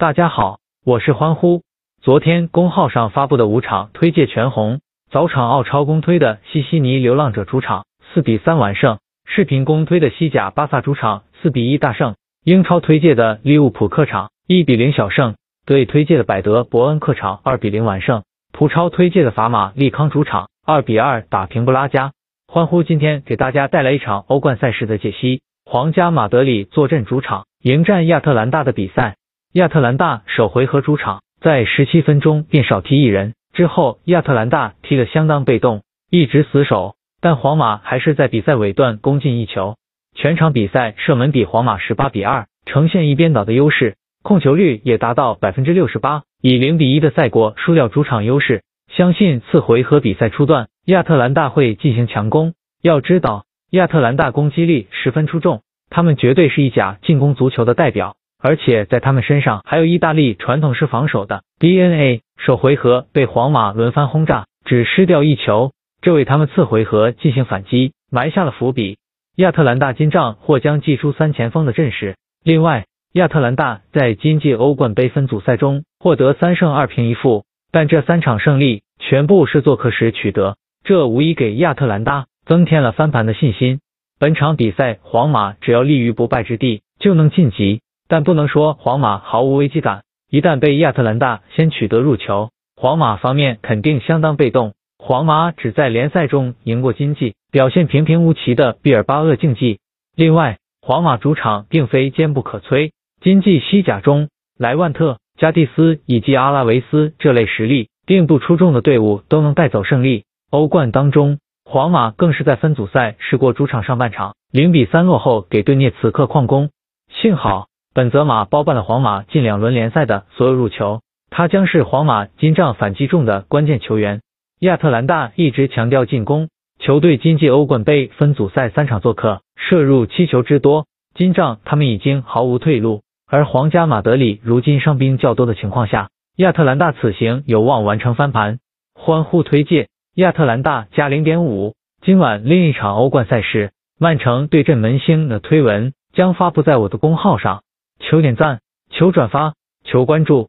大家好，我是欢呼。昨天公号上发布的五场推介全红，早场澳超公推的西悉尼流浪者主场四比三完胜，视频公推的西甲巴萨主场四比一大胜，英超推介的利物浦客场一比零小胜，德乙推介的百德伯恩客场二比零完胜，葡超推介的法马利康主场二比二打平布拉加。欢呼今天给大家带来一场欧冠赛事的解析。皇家马德里坐镇主场迎战亚特兰大的比赛。亚特兰大首回合主场在十七分钟便少踢一人，之后亚特兰大踢得相当被动，一直死守，但皇马还是在比赛尾段攻进一球。全场比赛射门比皇马十八比二，呈现一边倒的优势，控球率也达到百分之六十八，以零比一的赛果输掉主场优势。相信次回合比赛初段，亚特兰大会进行强攻。要知道。亚特兰大攻击力十分出众，他们绝对是一甲进攻足球的代表，而且在他们身上还有意大利传统式防守的 DNA。首回合被皇马轮番轰炸，只失掉一球，这为他们次回合进行反击埋下了伏笔。亚特兰大金帐或将祭出三前锋的阵势。另外，亚特兰大在今届欧冠杯分组赛中获得三胜二平一负，但这三场胜利全部是做客时取得，这无疑给亚特兰大。增添了翻盘的信心。本场比赛，皇马只要立于不败之地就能晋级，但不能说皇马毫无危机感。一旦被亚特兰大先取得入球，皇马方面肯定相当被动。皇马只在联赛中赢过经济表现平平无奇的毕尔巴鄂竞技。另外，皇马主场并非坚不可摧，经济西甲中莱万特、加蒂斯以及阿拉维斯这类实力并不出众的队伍都能带走胜利。欧冠当中。皇马更是在分组赛试过主场上半场零比三落后给顿涅茨克矿工，幸好本泽马包办了皇马近两轮联赛的所有入球，他将是皇马金帐反击中的关键球员。亚特兰大一直强调进攻，球队今届欧冠杯分组赛三场做客射入七球之多，金帐他们已经毫无退路。而皇家马德里如今伤兵较多的情况下，亚特兰大此行有望完成翻盘。欢呼推介。亚特兰大加零点五。今晚另一场欧冠赛事，曼城对阵门兴的推文将发布在我的公号上，求点赞，求转发，求关注。